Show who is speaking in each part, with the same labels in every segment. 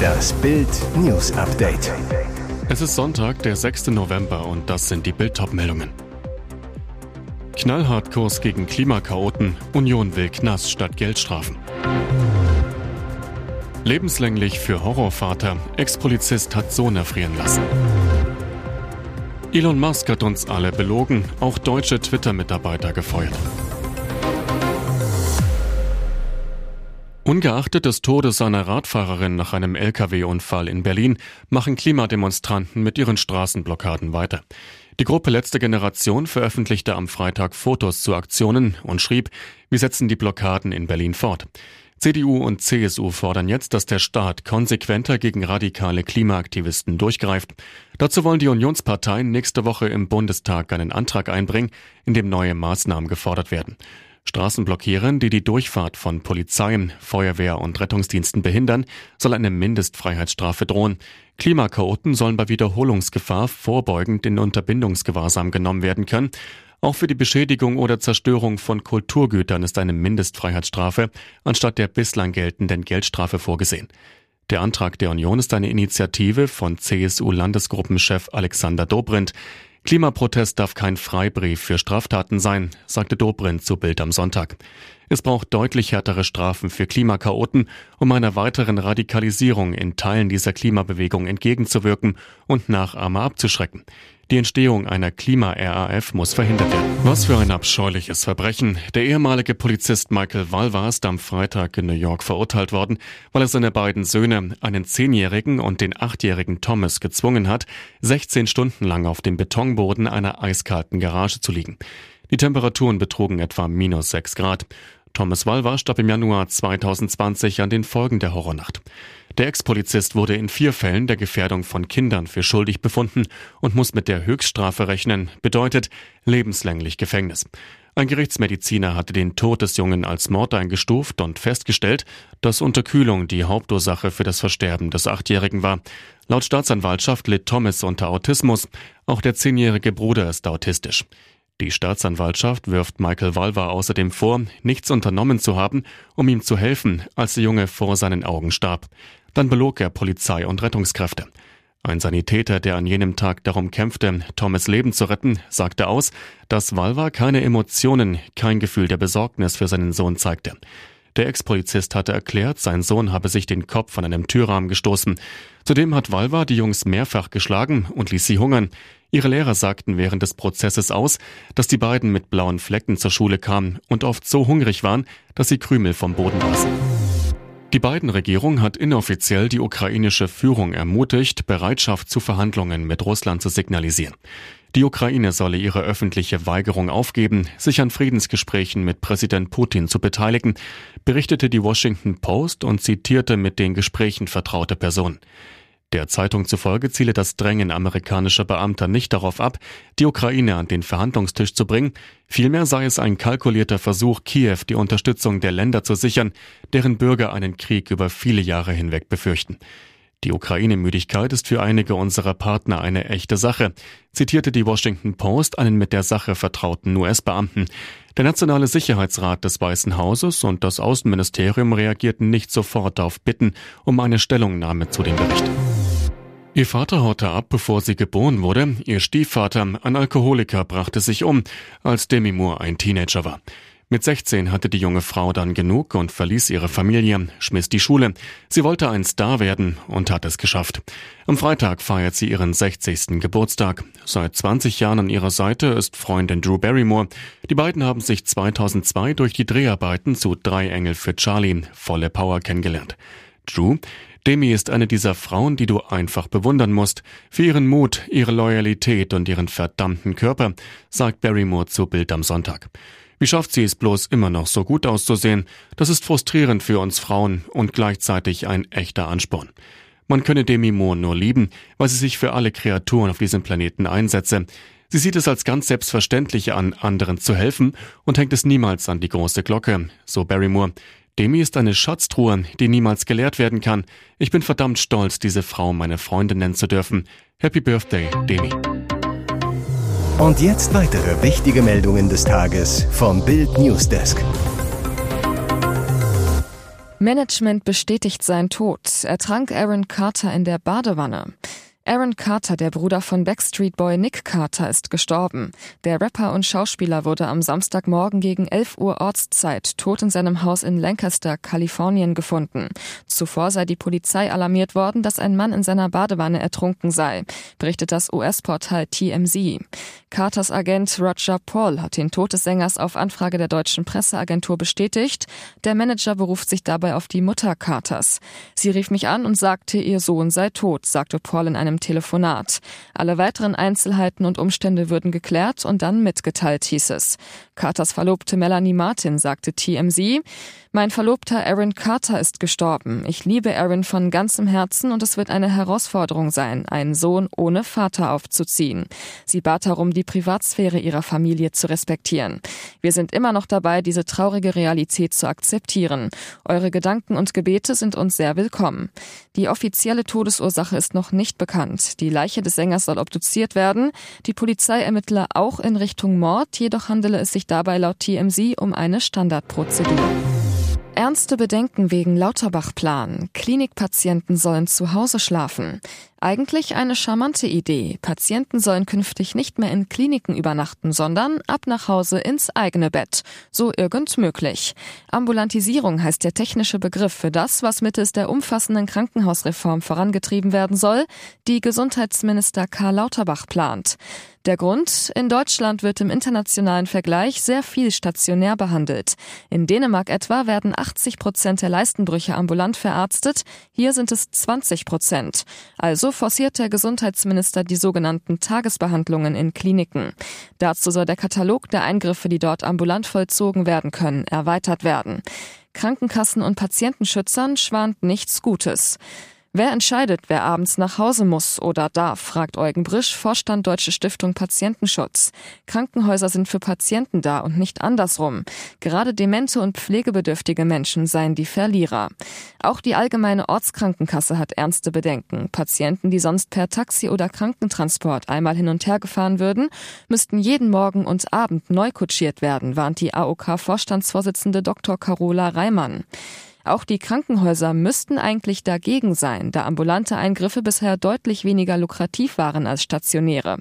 Speaker 1: Das Bild News Update.
Speaker 2: Es ist Sonntag, der 6. November und das sind die Bild meldungen Knallhart Kurs gegen Klimakaoten. Union will Knast statt Geldstrafen. Lebenslänglich für Horrorvater. Ex-Polizist hat Sohn erfrieren lassen. Elon Musk hat uns alle belogen, auch deutsche Twitter-Mitarbeiter gefeuert. Ungeachtet des Todes einer Radfahrerin nach einem Lkw-Unfall in Berlin machen Klimademonstranten mit ihren Straßenblockaden weiter. Die Gruppe Letzte Generation veröffentlichte am Freitag Fotos zu Aktionen und schrieb, wir setzen die Blockaden in Berlin fort. CDU und CSU fordern jetzt, dass der Staat konsequenter gegen radikale Klimaaktivisten durchgreift. Dazu wollen die Unionsparteien nächste Woche im Bundestag einen Antrag einbringen, in dem neue Maßnahmen gefordert werden. Straßen blockieren, die die Durchfahrt von Polizei, Feuerwehr und Rettungsdiensten behindern, soll eine Mindestfreiheitsstrafe drohen. Klimakaoten sollen bei Wiederholungsgefahr vorbeugend in Unterbindungsgewahrsam genommen werden können. Auch für die Beschädigung oder Zerstörung von Kulturgütern ist eine Mindestfreiheitsstrafe anstatt der bislang geltenden Geldstrafe vorgesehen. Der Antrag der Union ist eine Initiative von CSU-Landesgruppenchef Alexander Dobrindt. Klimaprotest darf kein Freibrief für Straftaten sein, sagte Dobrindt zu Bild am Sonntag. Es braucht deutlich härtere Strafen für Klimakaoten, um einer weiteren Radikalisierung in Teilen dieser Klimabewegung entgegenzuwirken und Nachahmer abzuschrecken. Die Entstehung einer Klima-RAF muss verhindert werden. Was für ein abscheuliches Verbrechen. Der ehemalige Polizist Michael Walwa ist am Freitag in New York verurteilt worden, weil er seine beiden Söhne, einen Zehnjährigen und den achtjährigen Thomas, gezwungen hat, 16 Stunden lang auf dem Betonboden einer eiskalten Garage zu liegen. Die Temperaturen betrugen etwa minus 6 Grad. Thomas Walwa starb im Januar 2020 an den Folgen der Horrornacht. Der Ex-Polizist wurde in vier Fällen der Gefährdung von Kindern für schuldig befunden und muss mit der Höchststrafe rechnen, bedeutet lebenslänglich Gefängnis. Ein Gerichtsmediziner hatte den Tod des Jungen als Mord eingestuft und festgestellt, dass Unterkühlung die Hauptursache für das Versterben des Achtjährigen war. Laut Staatsanwaltschaft litt Thomas unter Autismus. Auch der zehnjährige Bruder ist autistisch. Die Staatsanwaltschaft wirft Michael Walwa außerdem vor, nichts unternommen zu haben, um ihm zu helfen, als der Junge vor seinen Augen starb. Dann belog er Polizei und Rettungskräfte. Ein Sanitäter, der an jenem Tag darum kämpfte, Thomas Leben zu retten, sagte aus, dass Walwa keine Emotionen, kein Gefühl der Besorgnis für seinen Sohn zeigte. Der Ex-Polizist hatte erklärt, sein Sohn habe sich den Kopf von einem Türrahmen gestoßen. Zudem hat Walwa die Jungs mehrfach geschlagen und ließ sie hungern. Ihre Lehrer sagten während des Prozesses aus, dass die beiden mit blauen Flecken zur Schule kamen und oft so hungrig waren, dass sie Krümel vom Boden aßen. Die beiden Regierung hat inoffiziell die ukrainische Führung ermutigt, Bereitschaft zu Verhandlungen mit Russland zu signalisieren. Die Ukraine solle ihre öffentliche Weigerung aufgeben, sich an Friedensgesprächen mit Präsident Putin zu beteiligen, berichtete die Washington Post und zitierte mit den Gesprächen vertraute Personen. Der Zeitung zufolge ziele das Drängen amerikanischer Beamter nicht darauf ab, die Ukraine an den Verhandlungstisch zu bringen, vielmehr sei es ein kalkulierter Versuch, Kiew die Unterstützung der Länder zu sichern, deren Bürger einen Krieg über viele Jahre hinweg befürchten. Die Ukraine-Müdigkeit ist für einige unserer Partner eine echte Sache, zitierte die Washington Post einen mit der Sache vertrauten US-Beamten. Der Nationale Sicherheitsrat des Weißen Hauses und das Außenministerium reagierten nicht sofort auf Bitten um eine Stellungnahme zu dem Bericht. Ihr Vater haute ab, bevor sie geboren wurde. Ihr Stiefvater, ein Alkoholiker, brachte sich um, als Demi Moore ein Teenager war. Mit 16 hatte die junge Frau dann genug und verließ ihre Familie, schmiss die Schule. Sie wollte ein Star werden und hat es geschafft. Am Freitag feiert sie ihren 60. Geburtstag. Seit 20 Jahren an ihrer Seite ist Freundin Drew Barrymore. Die beiden haben sich 2002 durch die Dreharbeiten zu Drei Engel für Charlie, volle Power kennengelernt. Drew, Demi ist eine dieser Frauen, die du einfach bewundern musst. Für ihren Mut, ihre Loyalität und ihren verdammten Körper, sagt Barrymore zu Bild am Sonntag. Wie schafft sie es bloß immer noch so gut auszusehen? Das ist frustrierend für uns Frauen und gleichzeitig ein echter Ansporn. Man könne Demi Moore nur lieben, weil sie sich für alle Kreaturen auf diesem Planeten einsetze. Sie sieht es als ganz selbstverständlich an, anderen zu helfen und hängt es niemals an die große Glocke, so Barrymore. Demi ist eine Schatztruhe, die niemals geleert werden kann. Ich bin verdammt stolz, diese Frau meine Freundin nennen zu dürfen. Happy Birthday, Demi.
Speaker 1: Und jetzt weitere wichtige Meldungen des Tages vom Bild Newsdesk.
Speaker 3: Management bestätigt sein Tod. Ertrank Aaron Carter in der Badewanne. Aaron Carter, der Bruder von Backstreet Boy Nick Carter, ist gestorben. Der Rapper und Schauspieler wurde am Samstagmorgen gegen 11 Uhr Ortszeit tot in seinem Haus in Lancaster, Kalifornien gefunden. Zuvor sei die Polizei alarmiert worden, dass ein Mann in seiner Badewanne ertrunken sei, berichtet das US-Portal TMZ. Carters Agent Roger Paul hat den Tod des Sängers auf Anfrage der deutschen Presseagentur bestätigt. Der Manager beruft sich dabei auf die Mutter Carters. Sie rief mich an und sagte, ihr Sohn sei tot, sagte Paul in einem Telefonat. Alle weiteren Einzelheiten und Umstände würden geklärt und dann mitgeteilt, hieß es. Carters Verlobte Melanie Martin sagte TMZ, mein Verlobter Aaron Carter ist gestorben. Ich liebe Aaron von ganzem Herzen und es wird eine Herausforderung sein, einen Sohn ohne Vater aufzuziehen. Sie bat darum, die Privatsphäre ihrer Familie zu respektieren. Wir sind immer noch dabei, diese traurige Realität zu akzeptieren. Eure Gedanken und Gebete sind uns sehr willkommen. Die offizielle Todesursache ist noch nicht bekannt. Die Leiche des Sängers soll obduziert werden. Die Polizei ermittler auch in Richtung Mord, jedoch handele es sich dabei laut TMZ um eine Standardprozedur. Ernste Bedenken wegen Lauterbach-Plan. Klinikpatienten sollen zu Hause schlafen. Eigentlich eine charmante Idee. Patienten sollen künftig nicht mehr in Kliniken übernachten, sondern ab nach Hause ins eigene Bett. So irgend möglich. Ambulantisierung heißt der technische Begriff für das, was mittels der umfassenden Krankenhausreform vorangetrieben werden soll, die Gesundheitsminister Karl Lauterbach plant. Der Grund? In Deutschland wird im internationalen Vergleich sehr viel stationär behandelt. In Dänemark etwa werden 80 Prozent der Leistenbrüche ambulant verarztet, hier sind es 20 Prozent. Also forciert der Gesundheitsminister die sogenannten Tagesbehandlungen in Kliniken. Dazu soll der Katalog der Eingriffe, die dort ambulant vollzogen werden können, erweitert werden. Krankenkassen und Patientenschützern schwant nichts Gutes. Wer entscheidet, wer abends nach Hause muss oder darf, fragt Eugen Brisch, Vorstand Deutsche Stiftung Patientenschutz. Krankenhäuser sind für Patienten da und nicht andersrum. Gerade demente und pflegebedürftige Menschen seien die Verlierer. Auch die allgemeine Ortskrankenkasse hat ernste Bedenken. Patienten, die sonst per Taxi oder Krankentransport einmal hin und her gefahren würden, müssten jeden Morgen und Abend neu kutschiert werden, warnt die AOK-Vorstandsvorsitzende Dr. Carola Reimann. Auch die Krankenhäuser müssten eigentlich dagegen sein, da ambulante Eingriffe bisher deutlich weniger lukrativ waren als stationäre.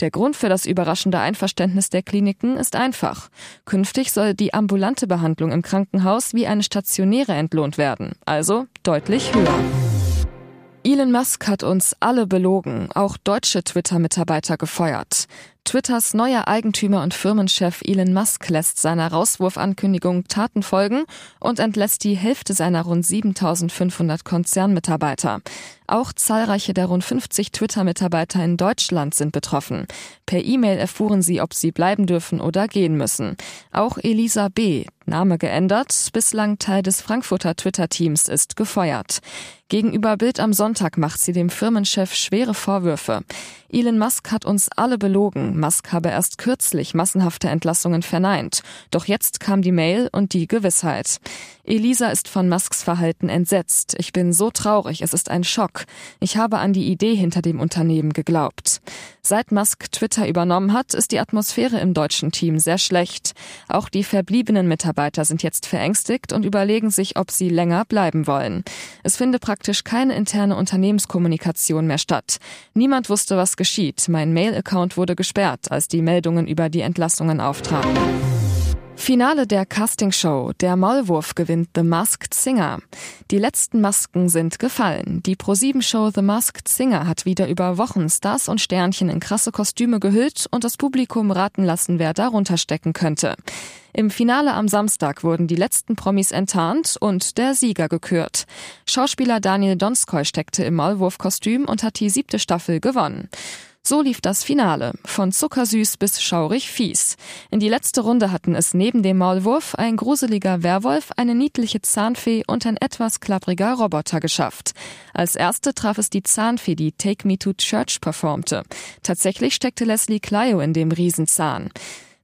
Speaker 3: Der Grund für das überraschende Einverständnis der Kliniken ist einfach. Künftig soll die ambulante Behandlung im Krankenhaus wie eine stationäre entlohnt werden, also deutlich höher. Elon Musk hat uns alle belogen, auch deutsche Twitter-Mitarbeiter gefeuert. Twitters neuer Eigentümer und Firmenchef Elon Musk lässt seiner Rauswurfankündigung Taten folgen und entlässt die Hälfte seiner rund 7500 Konzernmitarbeiter. Auch zahlreiche der rund 50 Twitter-Mitarbeiter in Deutschland sind betroffen. Per E-Mail erfuhren sie, ob sie bleiben dürfen oder gehen müssen. Auch Elisa B., Name geändert, bislang Teil des Frankfurter Twitter-Teams, ist gefeuert. Gegenüber Bild am Sonntag macht sie dem Firmenchef schwere Vorwürfe. Elon Musk hat uns alle belogen. Musk habe erst kürzlich massenhafte Entlassungen verneint. Doch jetzt kam die Mail und die Gewissheit. Elisa ist von Musks Verhalten entsetzt. Ich bin so traurig, es ist ein Schock. Ich habe an die Idee hinter dem Unternehmen geglaubt. Seit Musk Twitter übernommen hat, ist die Atmosphäre im deutschen Team sehr schlecht. Auch die verbliebenen Mitarbeiter sind jetzt verängstigt und überlegen sich, ob sie länger bleiben wollen. Es finde praktisch keine interne Unternehmenskommunikation mehr statt. Niemand wusste, was geschieht. Mein Mail-Account wurde gesperrt, als die Meldungen über die Entlassungen auftraten. Finale der Castingshow. Der Maulwurf gewinnt The Masked Singer. Die letzten Masken sind gefallen. Die Pro-7-Show The Masked Singer hat wieder über Wochen Stars und Sternchen in krasse Kostüme gehüllt und das Publikum raten lassen, wer darunter stecken könnte. Im Finale am Samstag wurden die letzten Promis enttarnt und der Sieger gekürt. Schauspieler Daniel Donskoy steckte im Maulwurfkostüm und hat die siebte Staffel gewonnen. So lief das Finale, von zuckersüß bis schaurig fies. In die letzte Runde hatten es neben dem Maulwurf ein gruseliger Werwolf, eine niedliche Zahnfee und ein etwas klappriger Roboter geschafft. Als erste traf es die Zahnfee, die Take Me to Church performte. Tatsächlich steckte Leslie Clio in dem Riesenzahn.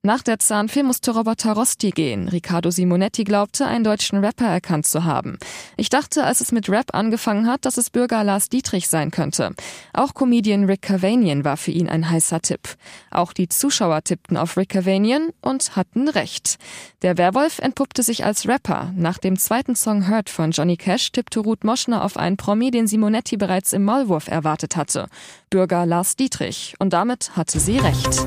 Speaker 3: Nach der Zahnfee musste Roberta Rosti gehen. Riccardo Simonetti glaubte, einen deutschen Rapper erkannt zu haben. Ich dachte, als es mit Rap angefangen hat, dass es Bürger Lars Dietrich sein könnte. Auch Comedian Rick Cavanian war für ihn ein heißer Tipp. Auch die Zuschauer tippten auf Rick Cavanian und hatten recht. Der Werwolf entpuppte sich als Rapper. Nach dem zweiten Song Hurt von Johnny Cash tippte Ruth Moschner auf einen Promi, den Simonetti bereits im Maulwurf erwartet hatte. Bürger Lars Dietrich. Und damit hatte sie recht.